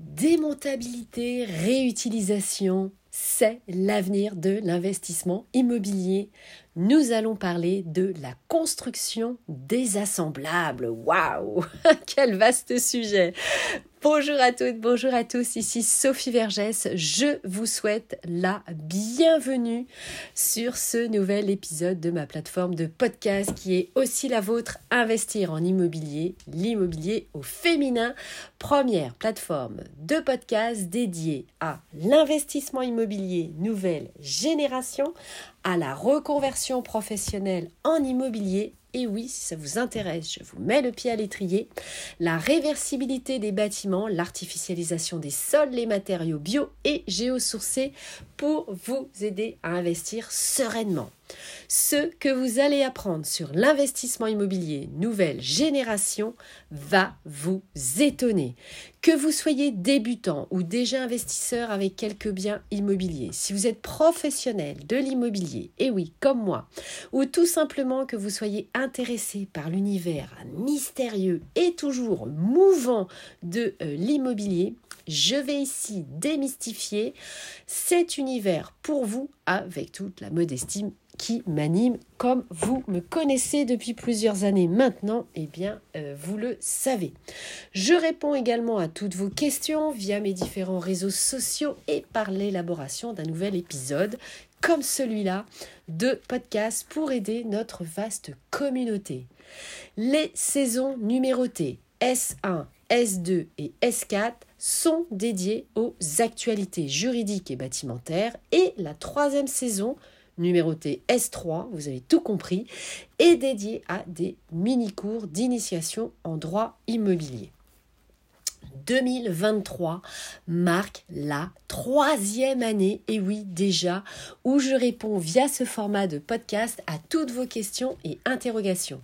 Démontabilité, réutilisation, c'est l'avenir de l'investissement immobilier. Nous allons parler de la construction désassemblables. Waouh Quel vaste sujet Bonjour à toutes, bonjour à tous, ici Sophie Vergès. Je vous souhaite la bienvenue sur ce nouvel épisode de ma plateforme de podcast qui est aussi la vôtre, Investir en immobilier, l'immobilier au féminin, première plateforme de podcast dédiée à l'investissement immobilier nouvelle génération, à la reconversion professionnelle en immobilier et oui, si ça vous intéresse, je vous mets le pied à l'étrier. La réversibilité des bâtiments, l'artificialisation des sols, les matériaux bio et géosourcés pour vous aider à investir sereinement. Ce que vous allez apprendre sur l'investissement immobilier nouvelle génération va vous étonner. Que vous soyez débutant ou déjà investisseur avec quelques biens immobiliers, si vous êtes professionnel de l'immobilier, et oui, comme moi, ou tout simplement que vous soyez intéressé par l'univers mystérieux et toujours mouvant de euh, l'immobilier, je vais ici démystifier cet univers pour vous avec toute la modestie qui m'anime comme vous me connaissez depuis plusieurs années maintenant, eh bien euh, vous le savez. Je réponds également à toutes vos questions via mes différents réseaux sociaux et par l'élaboration d'un nouvel épisode comme celui-là de podcast pour aider notre vaste communauté. Les saisons numérotées S1, S2 et S4 sont dédiées aux actualités juridiques et bâtimentaires et la troisième saison numéroté S3, vous avez tout compris, est dédié à des mini-cours d'initiation en droit immobilier. 2023 marque la troisième année, et oui déjà, où je réponds via ce format de podcast à toutes vos questions et interrogations.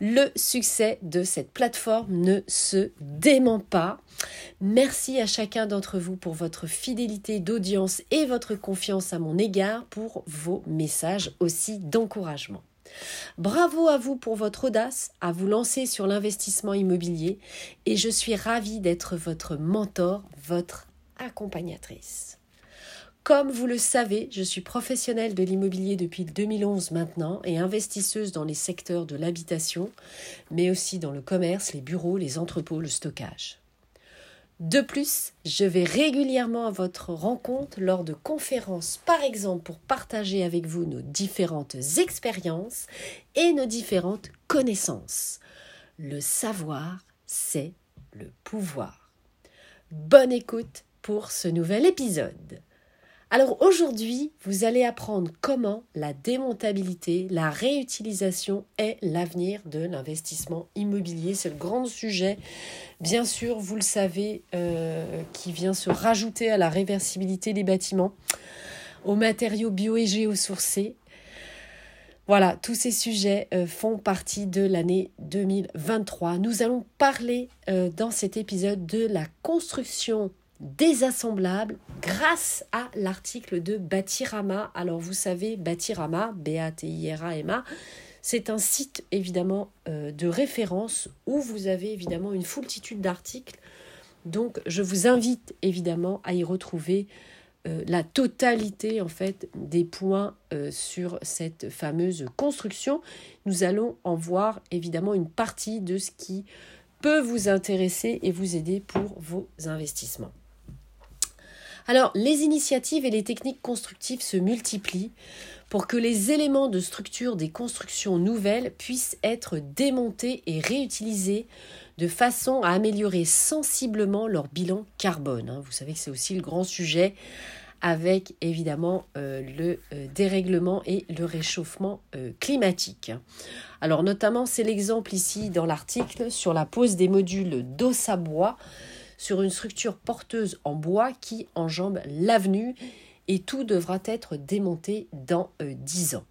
Le succès de cette plateforme ne se dément pas. Merci à chacun d'entre vous pour votre fidélité d'audience et votre confiance à mon égard pour vos messages aussi d'encouragement. Bravo à vous pour votre audace à vous lancer sur l'investissement immobilier et je suis ravie d'être votre mentor, votre accompagnatrice. Comme vous le savez, je suis professionnelle de l'immobilier depuis 2011 maintenant et investisseuse dans les secteurs de l'habitation, mais aussi dans le commerce, les bureaux, les entrepôts, le stockage. De plus, je vais régulièrement à votre rencontre lors de conférences, par exemple pour partager avec vous nos différentes expériences et nos différentes connaissances. Le savoir, c'est le pouvoir. Bonne écoute pour ce nouvel épisode. Alors aujourd'hui, vous allez apprendre comment la démontabilité, la réutilisation est l'avenir de l'investissement immobilier. C'est le grand sujet, bien sûr, vous le savez, euh, qui vient se rajouter à la réversibilité des bâtiments, aux matériaux bio et géosourcés. Voilà, tous ces sujets euh, font partie de l'année 2023. Nous allons parler euh, dans cet épisode de la construction désassemblable grâce à l'article de Batirama. Alors vous savez, Batirama, B-A-T-I-R-A-M-A, c'est un site évidemment euh, de référence où vous avez évidemment une foultitude d'articles. Donc je vous invite évidemment à y retrouver euh, la totalité en fait des points euh, sur cette fameuse construction. Nous allons en voir évidemment une partie de ce qui peut vous intéresser et vous aider pour vos investissements. Alors, les initiatives et les techniques constructives se multiplient pour que les éléments de structure des constructions nouvelles puissent être démontés et réutilisés de façon à améliorer sensiblement leur bilan carbone. Hein. Vous savez que c'est aussi le grand sujet avec évidemment euh, le euh, dérèglement et le réchauffement euh, climatique. Alors notamment c'est l'exemple ici dans l'article sur la pose des modules d'os à bois sur une structure porteuse en bois qui enjambe l'avenue et tout devra être démonté dans euh, dix 10 ans.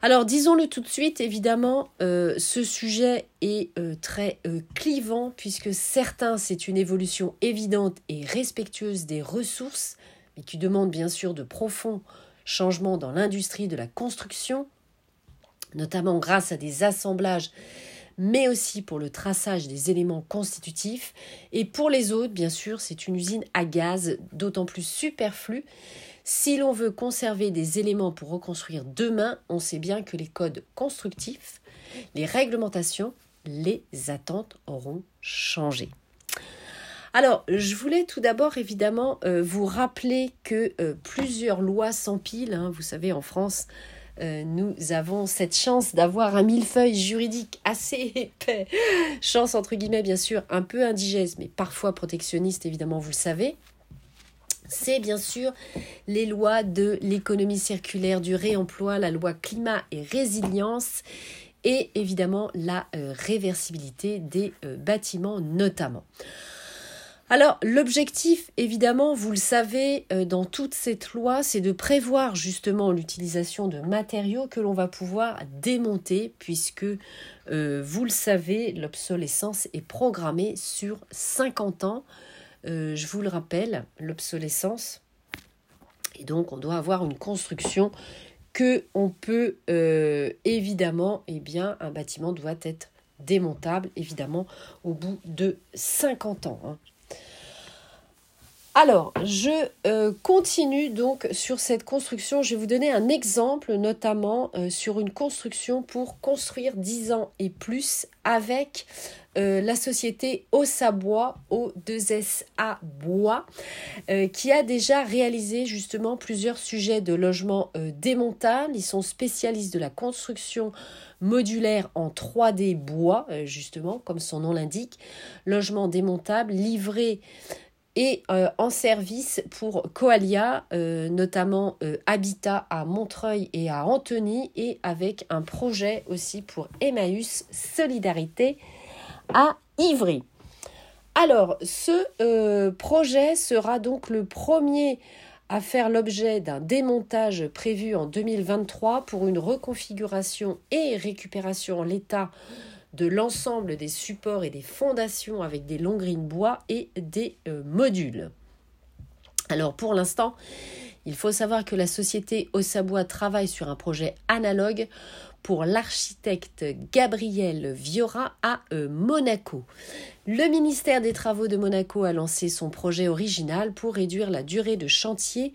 Alors disons-le tout de suite, évidemment, euh, ce sujet est euh, très clivant puisque certains, c'est une évolution évidente et respectueuse des ressources, mais qui demande bien sûr de profonds changements dans l'industrie de la construction, notamment grâce à des assemblages mais aussi pour le traçage des éléments constitutifs. Et pour les autres, bien sûr, c'est une usine à gaz d'autant plus superflue. Si l'on veut conserver des éléments pour reconstruire demain, on sait bien que les codes constructifs, les réglementations, les attentes auront changé. Alors, je voulais tout d'abord évidemment euh, vous rappeler que euh, plusieurs lois s'empilent. Hein. vous savez, en France, euh, nous avons cette chance d'avoir un millefeuille juridique assez épais. Chance entre guillemets, bien sûr, un peu indigeste, mais parfois protectionniste, évidemment, vous le savez. C'est bien sûr les lois de l'économie circulaire, du réemploi, la loi climat et résilience et évidemment la réversibilité des bâtiments notamment. Alors l'objectif, évidemment, vous le savez, euh, dans toute cette loi, c'est de prévoir justement l'utilisation de matériaux que l'on va pouvoir démonter, puisque, euh, vous le savez, l'obsolescence est programmée sur 50 ans. Euh, je vous le rappelle, l'obsolescence. Et donc, on doit avoir une construction que on peut évidemment, eh bien, un bâtiment doit être démontable, évidemment, au bout de 50 ans. Hein. Alors, je euh, continue donc sur cette construction. Je vais vous donner un exemple, notamment euh, sur une construction pour construire 10 ans et plus avec euh, la société Ossabois, O2SA Bois, qui a déjà réalisé justement plusieurs sujets de logement démontables. Ils sont spécialistes de la construction modulaire en 3D bois, justement, comme son nom l'indique. Logement démontable livré et euh, en service pour Coalia, euh, notamment euh, Habitat à Montreuil et à Antony, et avec un projet aussi pour Emmaüs Solidarité à Ivry. Alors, ce projet sera donc le premier à faire l'objet d'un démontage prévu en 2023 pour une reconfiguration et récupération en l'état de l'ensemble des supports et des fondations avec des longrines bois et des euh, modules. Alors pour l'instant, il faut savoir que la société Ossabois travaille sur un projet analogue pour l'architecte Gabriel Viora à euh, Monaco. Le ministère des Travaux de Monaco a lancé son projet original pour réduire la durée de chantier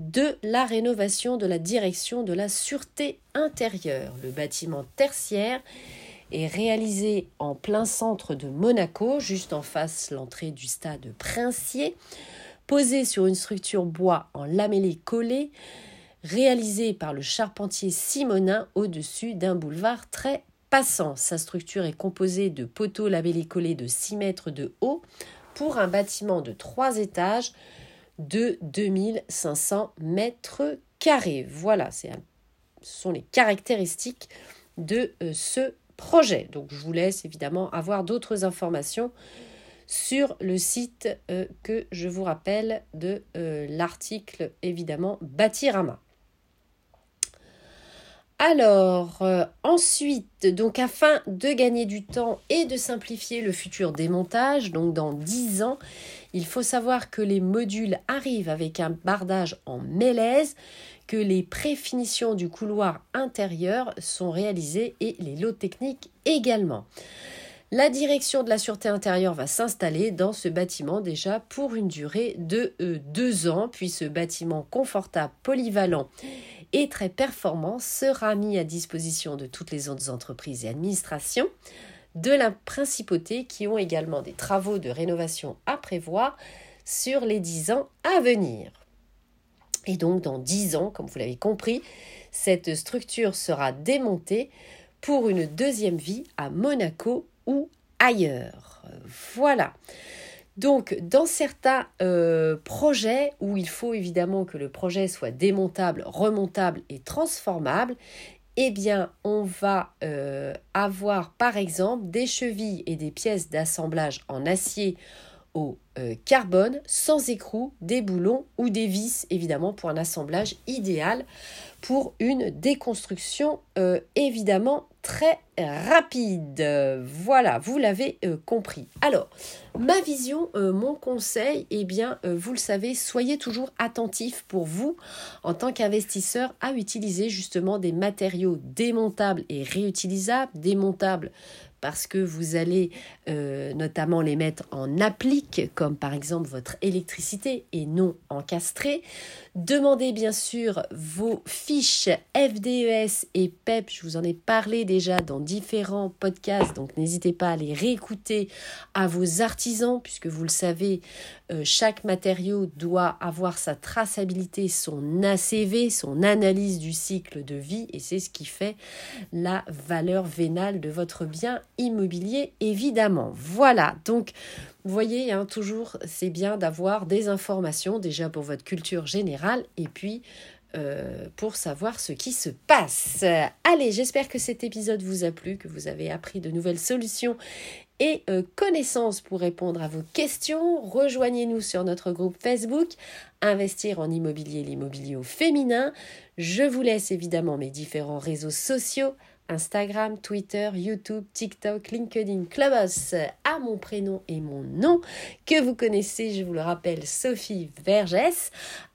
de la rénovation de la direction de la sûreté intérieure. Le bâtiment tertiaire est réalisé en plein centre de Monaco, juste en face l'entrée du stade Princier, posé sur une structure bois en lamellé collé, réalisé par le charpentier Simonin au-dessus d'un boulevard très passant. Sa structure est composée de poteaux lamellés collés de 6 mètres de haut pour un bâtiment de 3 étages de 2500 mètres carrés. Voilà, ce sont les caractéristiques de euh, ce projet. Donc je vous laisse évidemment avoir d'autres informations sur le site euh, que je vous rappelle de euh, l'article évidemment Bâtirama. Alors, euh, ensuite, donc afin de gagner du temps et de simplifier le futur démontage, donc dans 10 ans, il faut savoir que les modules arrivent avec un bardage en mélèze que les préfinitions du couloir intérieur sont réalisées et les lots techniques également. La direction de la sûreté intérieure va s'installer dans ce bâtiment déjà pour une durée de euh, deux ans, puis ce bâtiment confortable, polyvalent et très performant sera mis à disposition de toutes les autres entreprises et administrations de la principauté qui ont également des travaux de rénovation à prévoir sur les dix ans à venir. Et donc, dans dix ans, comme vous l'avez compris, cette structure sera démontée pour une deuxième vie à Monaco ou ailleurs. Voilà. Donc, dans certains euh, projets où il faut évidemment que le projet soit démontable, remontable et transformable, eh bien, on va euh, avoir par exemple des chevilles et des pièces d'assemblage en acier au euh, carbone sans écrou, des boulons ou des vis, évidemment, pour un assemblage idéal pour une déconstruction euh, évidemment très rapide. Voilà, vous l'avez euh, compris. Alors, ma vision, mon conseil, eh bien, vous le savez, soyez toujours attentif pour vous, en tant qu'investisseur, à utiliser justement des matériaux démontables et réutilisables, démontables parce que vous allez euh, notamment les mettre en applique, comme par exemple votre électricité et non encastré. Demandez bien sûr vos fiches FDES et PEP. Je vous en ai parlé déjà dans différents podcasts, donc n'hésitez pas à les réécouter à vos artisans, puisque vous le savez, euh, chaque matériau doit avoir sa traçabilité, son ACV, son analyse du cycle de vie, et c'est ce qui fait la valeur vénale de votre bien immobilier, évidemment. Voilà, donc vous voyez, hein, toujours c'est bien d'avoir des informations déjà pour votre culture générale, et puis euh, pour savoir ce qui se passe. Allez, j'espère que cet épisode vous a plu, que vous avez appris de nouvelles solutions et euh, connaissances pour répondre à vos questions. Rejoignez-nous sur notre groupe Facebook Investir en immobilier, l'immobilier au féminin. Je vous laisse évidemment mes différents réseaux sociaux. Instagram, Twitter, YouTube, TikTok, LinkedIn, Clubhouse à mon prénom et mon nom que vous connaissez, je vous le rappelle, Sophie Vergès.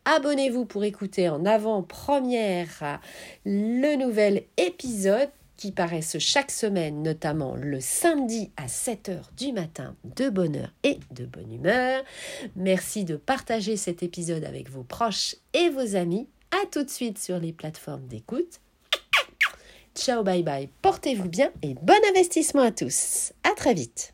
Abonnez-vous pour écouter en avant-première le nouvel épisode qui paraissent chaque semaine, notamment le samedi à 7h du matin, de bonne heure et de bonne humeur. Merci de partager cet épisode avec vos proches et vos amis. À tout de suite sur les plateformes d'écoute. Ciao, bye bye, portez-vous bien et bon investissement à tous. À très vite.